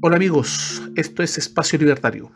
Hola amigos, esto es Espacio Libertario.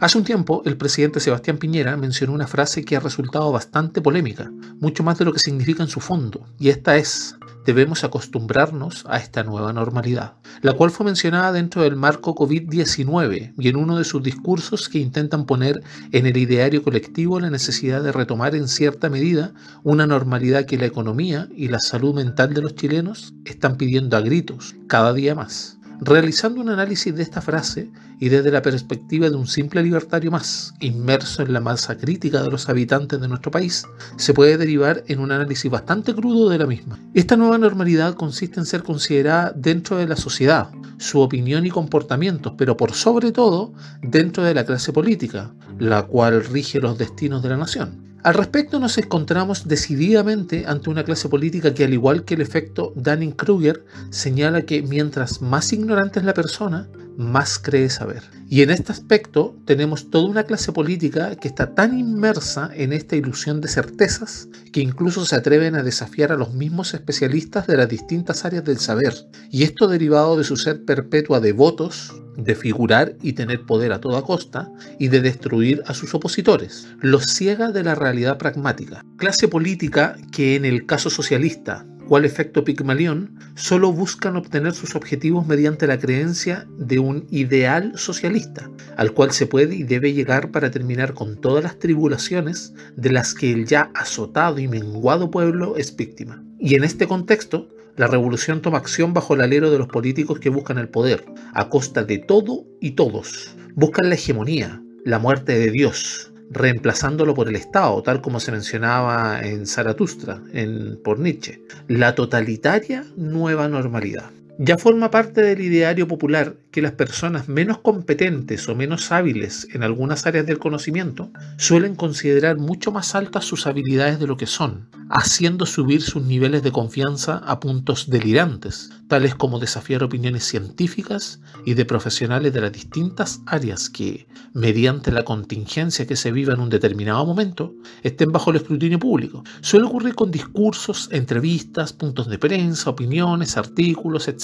Hace un tiempo, el presidente Sebastián Piñera mencionó una frase que ha resultado bastante polémica, mucho más de lo que significa en su fondo, y esta es, debemos acostumbrarnos a esta nueva normalidad, la cual fue mencionada dentro del marco COVID-19 y en uno de sus discursos que intentan poner en el ideario colectivo la necesidad de retomar en cierta medida una normalidad que la economía y la salud mental de los chilenos están pidiendo a gritos cada día más. Realizando un análisis de esta frase y desde la perspectiva de un simple libertario más, inmerso en la masa crítica de los habitantes de nuestro país, se puede derivar en un análisis bastante crudo de la misma. Esta nueva normalidad consiste en ser considerada dentro de la sociedad, su opinión y comportamientos, pero por sobre todo dentro de la clase política, la cual rige los destinos de la nación. Al respecto nos encontramos decididamente ante una clase política que al igual que el efecto Dunning-Kruger señala que mientras más ignorante es la persona, más cree saber. Y en este aspecto tenemos toda una clase política que está tan inmersa en esta ilusión de certezas que incluso se atreven a desafiar a los mismos especialistas de las distintas áreas del saber. Y esto derivado de su sed perpetua de votos, de figurar y tener poder a toda costa y de destruir a sus opositores. Los ciega de la realidad pragmática. Clase política que en el caso socialista, cual efecto Pigmalión, solo buscan obtener sus objetivos mediante la creencia de un ideal socialista, al cual se puede y debe llegar para terminar con todas las tribulaciones de las que el ya azotado y menguado pueblo es víctima. Y en este contexto, la revolución toma acción bajo el alero de los políticos que buscan el poder, a costa de todo y todos. Buscan la hegemonía, la muerte de Dios, reemplazándolo por el Estado, tal como se mencionaba en Zaratustra, en, por Nietzsche. La totalitaria nueva normalidad. Ya forma parte del ideario popular que las personas menos competentes o menos hábiles en algunas áreas del conocimiento suelen considerar mucho más altas sus habilidades de lo que son, haciendo subir sus niveles de confianza a puntos delirantes, tales como desafiar opiniones científicas y de profesionales de las distintas áreas que, mediante la contingencia que se viva en un determinado momento, estén bajo el escrutinio público. Suele ocurrir con discursos, entrevistas, puntos de prensa, opiniones, artículos, etc.,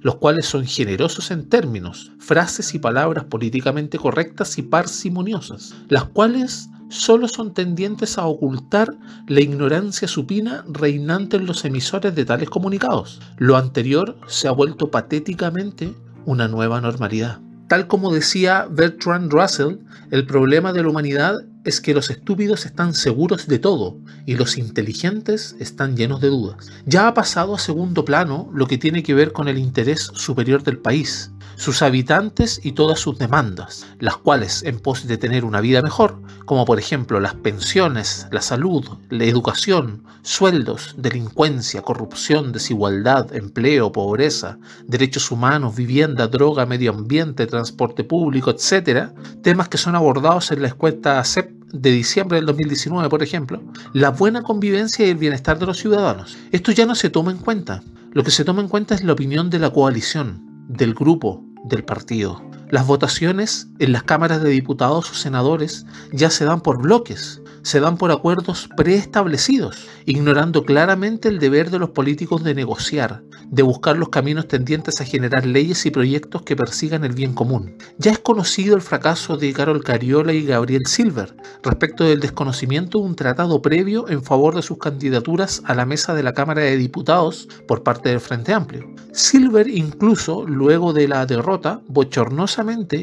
los cuales son generosos en términos, frases y palabras políticamente correctas y parsimoniosas, las cuales solo son tendientes a ocultar la ignorancia supina reinante en los emisores de tales comunicados. Lo anterior se ha vuelto patéticamente una nueva normalidad. Tal como decía Bertrand Russell, el problema de la humanidad es que los estúpidos están seguros de todo y los inteligentes están llenos de dudas. Ya ha pasado a segundo plano lo que tiene que ver con el interés superior del país, sus habitantes y todas sus demandas, las cuales, en pos de tener una vida mejor, como por ejemplo las pensiones, la salud, la educación, sueldos, delincuencia, corrupción, desigualdad, empleo, pobreza, derechos humanos, vivienda, droga, medio ambiente, transporte público, etc., temas que son abordados en la escuela CEP de diciembre del 2019, por ejemplo, la buena convivencia y el bienestar de los ciudadanos. Esto ya no se toma en cuenta. Lo que se toma en cuenta es la opinión de la coalición, del grupo, del partido. Las votaciones en las cámaras de diputados o senadores ya se dan por bloques, se dan por acuerdos preestablecidos, ignorando claramente el deber de los políticos de negociar, de buscar los caminos tendientes a generar leyes y proyectos que persigan el bien común. Ya es conocido el fracaso de Carol Cariola y Gabriel Silver respecto del desconocimiento de un tratado previo en favor de sus candidaturas a la mesa de la Cámara de Diputados por parte del Frente Amplio. Silver incluso, luego de la derrota,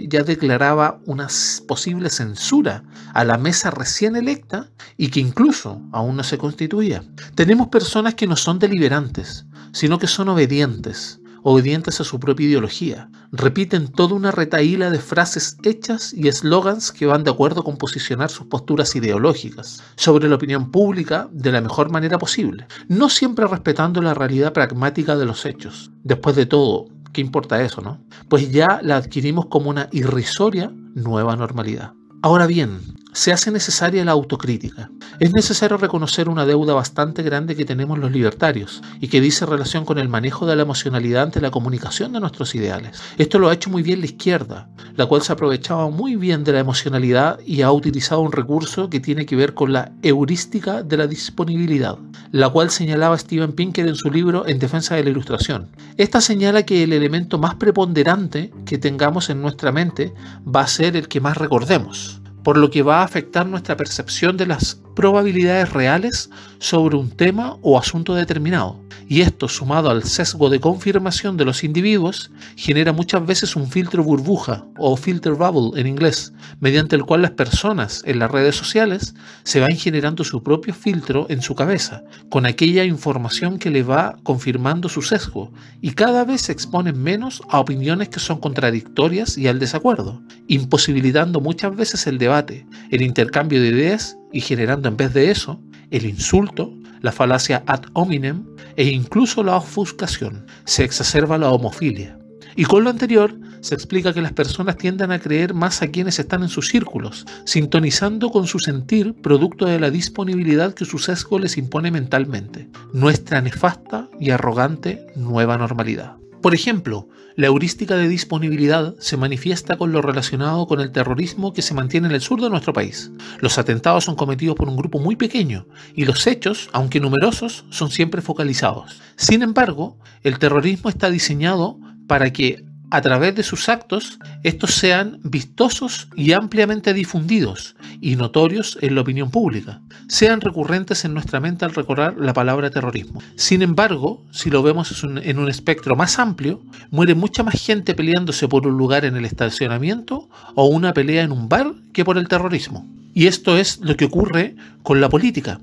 ya declaraba una posible censura a la mesa recién electa y que incluso aún no se constituía. Tenemos personas que no son deliberantes, sino que son obedientes, obedientes a su propia ideología. Repiten toda una retaíla de frases hechas y eslogans que van de acuerdo con posicionar sus posturas ideológicas sobre la opinión pública de la mejor manera posible, no siempre respetando la realidad pragmática de los hechos. Después de todo, ¿qué importa eso, no? Pues ya la adquirimos como una irrisoria nueva normalidad. Ahora bien, se hace necesaria la autocrítica. Es necesario reconocer una deuda bastante grande que tenemos los libertarios y que dice relación con el manejo de la emocionalidad ante la comunicación de nuestros ideales. Esto lo ha hecho muy bien la izquierda, la cual se aprovechaba muy bien de la emocionalidad y ha utilizado un recurso que tiene que ver con la heurística de la disponibilidad, la cual señalaba Steven Pinker en su libro En defensa de la ilustración. Esta señala que el elemento más preponderante que tengamos en nuestra mente va a ser el que más recordemos por lo que va a afectar nuestra percepción de las probabilidades reales sobre un tema o asunto determinado. Y esto sumado al sesgo de confirmación de los individuos genera muchas veces un filtro burbuja o filter bubble en inglés, mediante el cual las personas en las redes sociales se van generando su propio filtro en su cabeza, con aquella información que le va confirmando su sesgo, y cada vez se exponen menos a opiniones que son contradictorias y al desacuerdo, imposibilitando muchas veces el debate, el intercambio de ideas y generando en vez de eso el insulto, la falacia ad hominem e incluso la ofuscación. Se exacerba la homofilia. Y con lo anterior, se explica que las personas tienden a creer más a quienes están en sus círculos, sintonizando con su sentir producto de la disponibilidad que su sesgo les impone mentalmente. Nuestra nefasta y arrogante nueva normalidad. Por ejemplo, la heurística de disponibilidad se manifiesta con lo relacionado con el terrorismo que se mantiene en el sur de nuestro país. Los atentados son cometidos por un grupo muy pequeño y los hechos, aunque numerosos, son siempre focalizados. Sin embargo, el terrorismo está diseñado para que a través de sus actos, estos sean vistosos y ampliamente difundidos y notorios en la opinión pública, sean recurrentes en nuestra mente al recordar la palabra terrorismo. Sin embargo, si lo vemos en un espectro más amplio, muere mucha más gente peleándose por un lugar en el estacionamiento o una pelea en un bar que por el terrorismo. Y esto es lo que ocurre con la política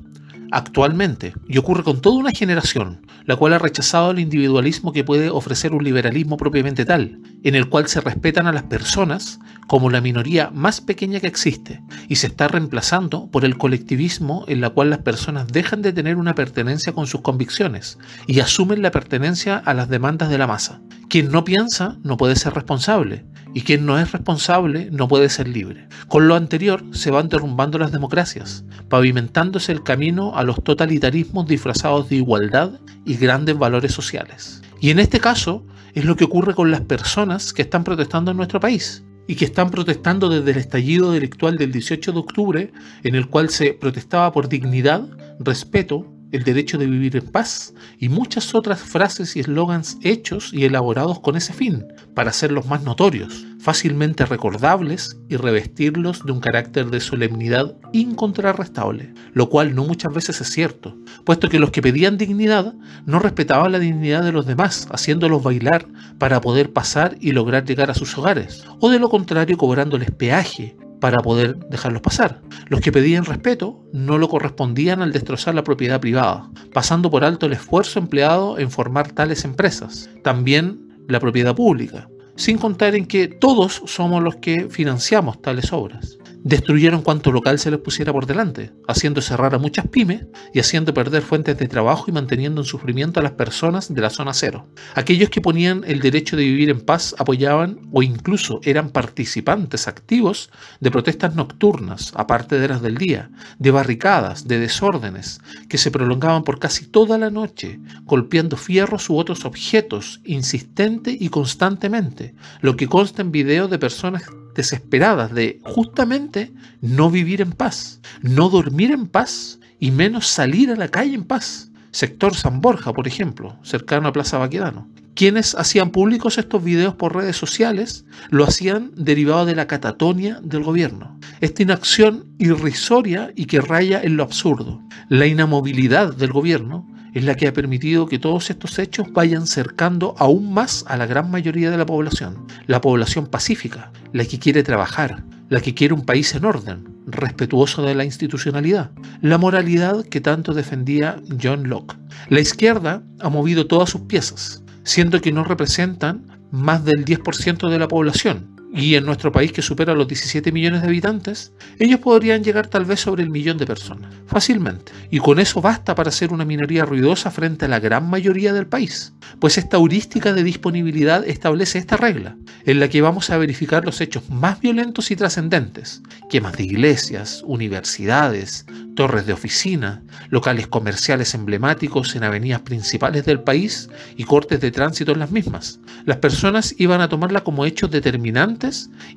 actualmente y ocurre con toda una generación, la cual ha rechazado el individualismo que puede ofrecer un liberalismo propiamente tal, en el cual se respetan a las personas como la minoría más pequeña que existe y se está reemplazando por el colectivismo en la cual las personas dejan de tener una pertenencia con sus convicciones y asumen la pertenencia a las demandas de la masa. Quien no piensa no puede ser responsable y quien no es responsable no puede ser libre. Con lo anterior se van derrumbando las democracias, pavimentándose el camino a los totalitarismos disfrazados de igualdad y grandes valores sociales. Y en este caso es lo que ocurre con las personas que están protestando en nuestro país y que están protestando desde el estallido delictual del 18 de octubre, en el cual se protestaba por dignidad, respeto, el derecho de vivir en paz y muchas otras frases y eslogans hechos y elaborados con ese fin, para hacerlos más notorios, fácilmente recordables y revestirlos de un carácter de solemnidad incontrarrestable, lo cual no muchas veces es cierto, puesto que los que pedían dignidad no respetaban la dignidad de los demás, haciéndolos bailar para poder pasar y lograr llegar a sus hogares, o de lo contrario cobrándoles peaje para poder dejarlos pasar. Los que pedían respeto no lo correspondían al destrozar la propiedad privada, pasando por alto el esfuerzo empleado en formar tales empresas, también la propiedad pública, sin contar en que todos somos los que financiamos tales obras destruyeron cuanto local se les pusiera por delante, haciendo cerrar a muchas pymes y haciendo perder fuentes de trabajo y manteniendo en sufrimiento a las personas de la zona cero. Aquellos que ponían el derecho de vivir en paz apoyaban o incluso eran participantes activos de protestas nocturnas, aparte de las del día, de barricadas, de desórdenes, que se prolongaban por casi toda la noche, golpeando fierros u otros objetos insistente y constantemente, lo que consta en videos de personas desesperadas de justamente no vivir en paz, no dormir en paz y menos salir a la calle en paz. Sector San Borja, por ejemplo, cercano a Plaza Baquedano. Quienes hacían públicos estos videos por redes sociales lo hacían derivado de la catatonia del gobierno. Esta inacción irrisoria y que raya en lo absurdo. La inamovilidad del gobierno es la que ha permitido que todos estos hechos vayan cercando aún más a la gran mayoría de la población, la población pacífica, la que quiere trabajar, la que quiere un país en orden, respetuoso de la institucionalidad, la moralidad que tanto defendía John Locke. La izquierda ha movido todas sus piezas, siendo que no representan más del 10% de la población, y en nuestro país que supera los 17 millones de habitantes, ellos podrían llegar tal vez sobre el millón de personas, fácilmente. Y con eso basta para ser una minoría ruidosa frente a la gran mayoría del país. pues esta heurística de disponibilidad establece esta regla, en la que vamos a verificar los hechos más violentos y trascendentes, quemas de iglesias, universidades, torres de oficina, locales comerciales emblemáticos en avenidas principales del país y cortes de tránsito en las mismas. Las personas iban a tomarla como hechos determinantes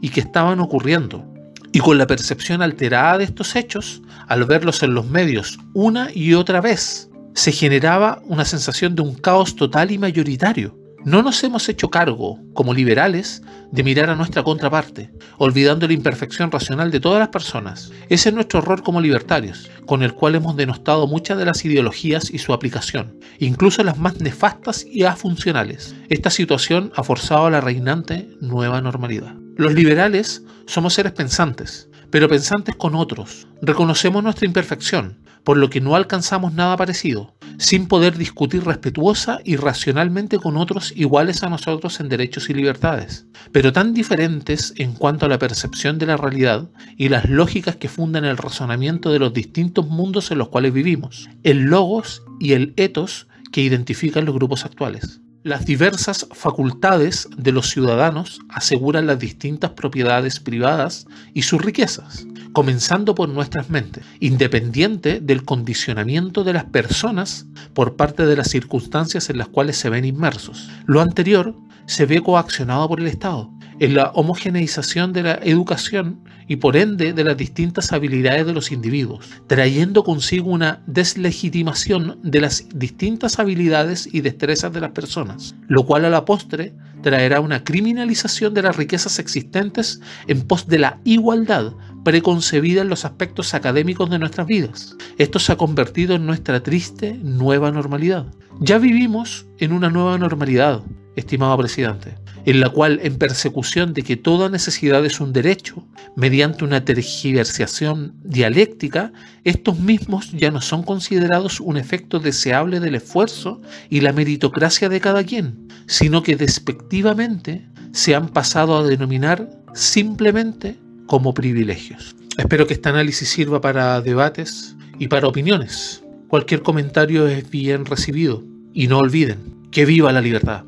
y que estaban ocurriendo, y con la percepción alterada de estos hechos, al verlos en los medios una y otra vez, se generaba una sensación de un caos total y mayoritario. No nos hemos hecho cargo, como liberales, de mirar a nuestra contraparte, olvidando la imperfección racional de todas las personas. Ese es nuestro error como libertarios, con el cual hemos denostado muchas de las ideologías y su aplicación, incluso las más nefastas y afuncionales. Esta situación ha forzado a la reinante nueva normalidad. Los liberales somos seres pensantes, pero pensantes con otros. Reconocemos nuestra imperfección, por lo que no alcanzamos nada parecido, sin poder discutir respetuosa y racionalmente con otros iguales a nosotros en derechos y libertades, pero tan diferentes en cuanto a la percepción de la realidad y las lógicas que fundan el razonamiento de los distintos mundos en los cuales vivimos, el logos y el etos que identifican los grupos actuales. Las diversas facultades de los ciudadanos aseguran las distintas propiedades privadas y sus riquezas, comenzando por nuestras mentes, independiente del condicionamiento de las personas por parte de las circunstancias en las cuales se ven inmersos. Lo anterior se ve coaccionado por el Estado, en la homogeneización de la educación y por ende de las distintas habilidades de los individuos, trayendo consigo una deslegitimación de las distintas habilidades y destrezas de las personas, lo cual a la postre traerá una criminalización de las riquezas existentes en pos de la igualdad preconcebida en los aspectos académicos de nuestras vidas. Esto se ha convertido en nuestra triste nueva normalidad. Ya vivimos en una nueva normalidad, estimado presidente, en la cual, en persecución de que toda necesidad es un derecho, mediante una tergiversación dialéctica, estos mismos ya no son considerados un efecto deseable del esfuerzo y la meritocracia de cada quien, sino que despectivamente se han pasado a denominar simplemente como privilegios. Espero que este análisis sirva para debates y para opiniones. Cualquier comentario es bien recibido y no olviden que viva la libertad.